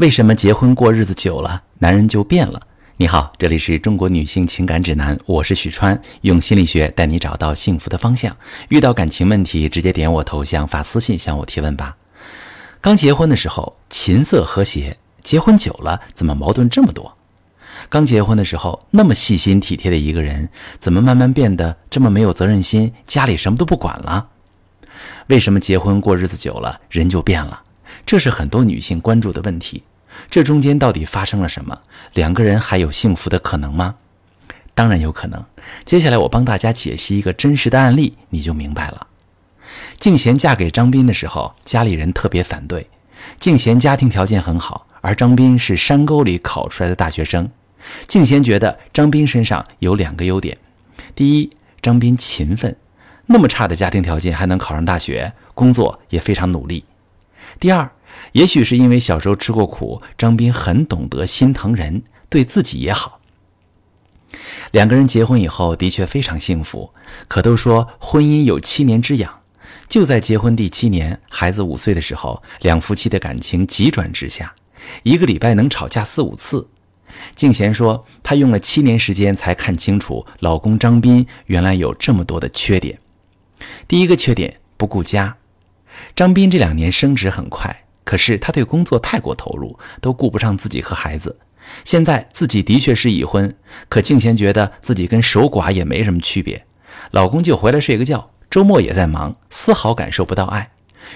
为什么结婚过日子久了，男人就变了？你好，这里是中国女性情感指南，我是许川，用心理学带你找到幸福的方向。遇到感情问题，直接点我头像发私信向我提问吧。刚结婚的时候琴瑟和谐，结婚久了怎么矛盾这么多？刚结婚的时候那么细心体贴的一个人，怎么慢慢变得这么没有责任心，家里什么都不管了？为什么结婚过日子久了，人就变了？这是很多女性关注的问题。这中间到底发生了什么？两个人还有幸福的可能吗？当然有可能。接下来我帮大家解析一个真实的案例，你就明白了。静娴嫁给张斌的时候，家里人特别反对。静娴家庭条件很好，而张斌是山沟里考出来的大学生。静娴觉得张斌身上有两个优点：第一，张斌勤奋，那么差的家庭条件还能考上大学，工作也非常努力；第二。也许是因为小时候吃过苦，张斌很懂得心疼人，对自己也好。两个人结婚以后的确非常幸福，可都说婚姻有七年之痒，就在结婚第七年，孩子五岁的时候，两夫妻的感情急转直下，一个礼拜能吵架四五次。静娴说，她用了七年时间才看清楚老公张斌原来有这么多的缺点。第一个缺点不顾家，张斌这两年升职很快。可是他对工作太过投入，都顾不上自己和孩子。现在自己的确是已婚，可静贤觉得自己跟守寡也没什么区别。老公就回来睡个觉，周末也在忙，丝毫感受不到爱。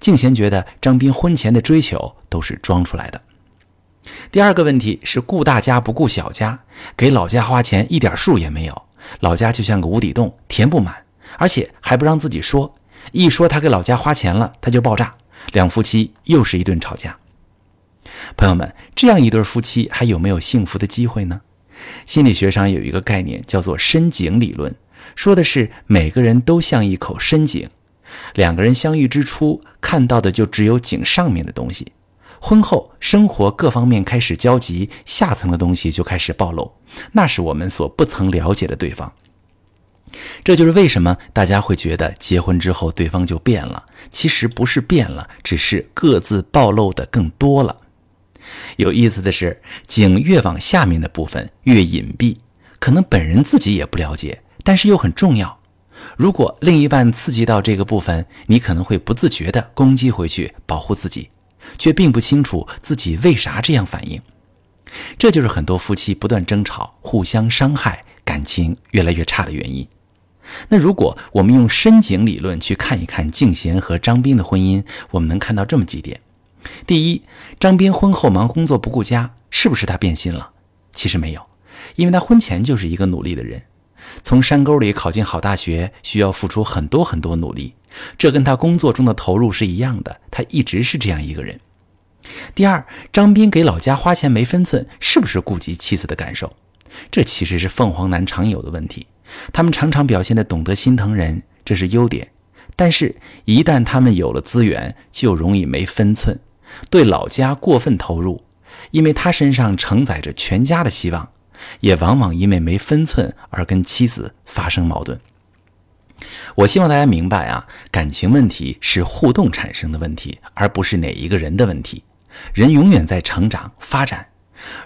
静贤觉得张斌婚前的追求都是装出来的。第二个问题是顾大家不顾小家，给老家花钱一点数也没有，老家就像个无底洞，填不满，而且还不让自己说，一说他给老家花钱了，他就爆炸。两夫妻又是一顿吵架。朋友们，这样一对夫妻还有没有幸福的机会呢？心理学上有一个概念叫做深井理论，说的是每个人都像一口深井，两个人相遇之初看到的就只有井上面的东西，婚后生活各方面开始交集，下层的东西就开始暴露，那是我们所不曾了解的对方。这就是为什么大家会觉得结婚之后对方就变了。其实不是变了，只是各自暴露的更多了。有意思的是，井越往下面的部分越隐蔽，可能本人自己也不了解，但是又很重要。如果另一半刺激到这个部分，你可能会不自觉地攻击回去，保护自己，却并不清楚自己为啥这样反应。这就是很多夫妻不断争吵、互相伤害、感情越来越差的原因。那如果我们用深井理论去看一看静贤和张斌的婚姻，我们能看到这么几点：第一，张斌婚后忙工作不顾家，是不是他变心了？其实没有，因为他婚前就是一个努力的人，从山沟里考进好大学需要付出很多很多努力，这跟他工作中的投入是一样的，他一直是这样一个人。第二，张斌给老家花钱没分寸，是不是顾及妻子的感受？这其实是凤凰男常有的问题。他们常常表现的懂得心疼人，这是优点，但是，一旦他们有了资源，就容易没分寸，对老家过分投入，因为他身上承载着全家的希望，也往往因为没分寸而跟妻子发生矛盾。我希望大家明白啊，感情问题是互动产生的问题，而不是哪一个人的问题。人永远在成长发展。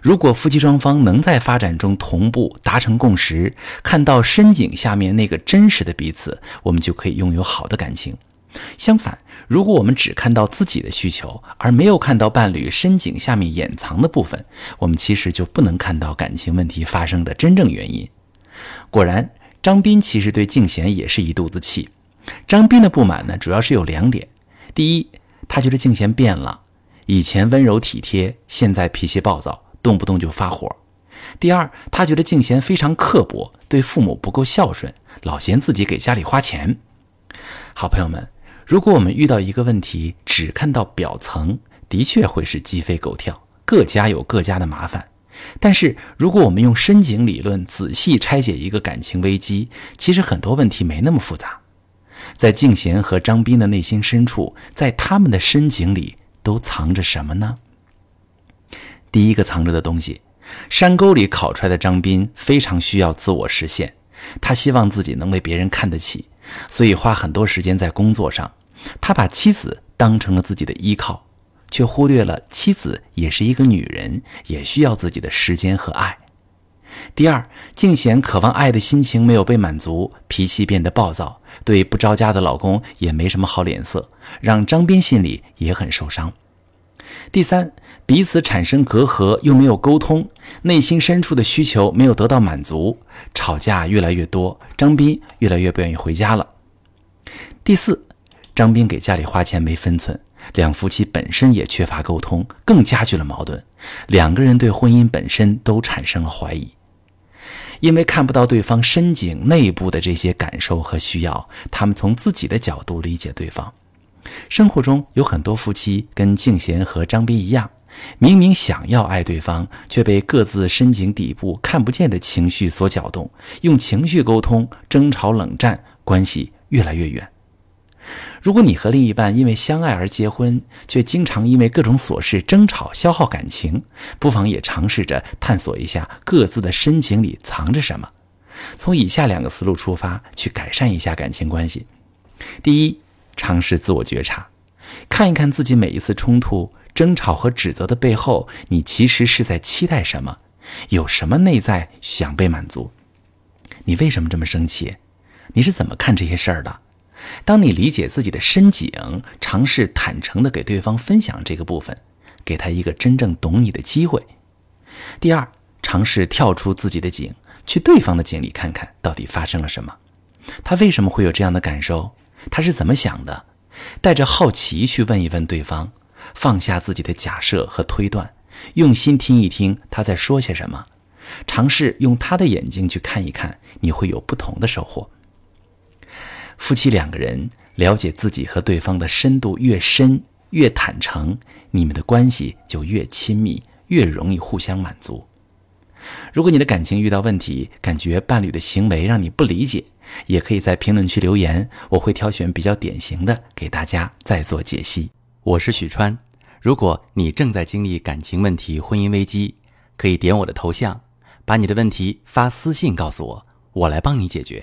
如果夫妻双方能在发展中同步达成共识，看到深井下面那个真实的彼此，我们就可以拥有好的感情。相反，如果我们只看到自己的需求，而没有看到伴侣深井下面掩藏的部分，我们其实就不能看到感情问题发生的真正原因。果然，张斌其实对静贤也是一肚子气。张斌的不满呢，主要是有两点：第一，他觉得静贤变了。以前温柔体贴，现在脾气暴躁，动不动就发火。第二，他觉得静贤非常刻薄，对父母不够孝顺，老嫌自己给家里花钱。好朋友们，如果我们遇到一个问题，只看到表层，的确会是鸡飞狗跳，各家有各家的麻烦。但是，如果我们用深井理论仔细拆解一个感情危机，其实很多问题没那么复杂。在静贤和张斌的内心深处，在他们的深井里。都藏着什么呢？第一个藏着的东西，山沟里考出来的张斌非常需要自我实现，他希望自己能被别人看得起，所以花很多时间在工作上。他把妻子当成了自己的依靠，却忽略了妻子也是一个女人，也需要自己的时间和爱。第二，静贤渴望爱的心情没有被满足，脾气变得暴躁，对不着家的老公也没什么好脸色，让张斌心里也很受伤。第三，彼此产生隔阂又没有沟通，内心深处的需求没有得到满足，吵架越来越多，张斌越来越不愿意回家了。第四，张斌给家里花钱没分寸，两夫妻本身也缺乏沟通，更加剧了矛盾，两个人对婚姻本身都产生了怀疑。因为看不到对方深井内部的这些感受和需要，他们从自己的角度理解对方。生活中有很多夫妻跟静贤和张斌一样，明明想要爱对方，却被各自深井底部看不见的情绪所搅动，用情绪沟通，争吵冷战，关系越来越远。如果你和另一半因为相爱而结婚，却经常因为各种琐事争吵消耗感情，不妨也尝试着探索一下各自的深情里藏着什么。从以下两个思路出发，去改善一下感情关系。第一，尝试自我觉察，看一看自己每一次冲突、争吵和指责的背后，你其实是在期待什么？有什么内在想被满足？你为什么这么生气？你是怎么看这些事儿的？当你理解自己的深井，尝试坦诚地给对方分享这个部分，给他一个真正懂你的机会。第二，尝试跳出自己的井，去对方的井里看看到底发生了什么，他为什么会有这样的感受，他是怎么想的？带着好奇去问一问对方，放下自己的假设和推断，用心听一听他在说些什么，尝试用他的眼睛去看一看，你会有不同的收获。夫妻两个人了解自己和对方的深度越深，越坦诚，你们的关系就越亲密，越容易互相满足。如果你的感情遇到问题，感觉伴侣的行为让你不理解，也可以在评论区留言，我会挑选比较典型的给大家再做解析。我是许川，如果你正在经历感情问题、婚姻危机，可以点我的头像，把你的问题发私信告诉我，我来帮你解决。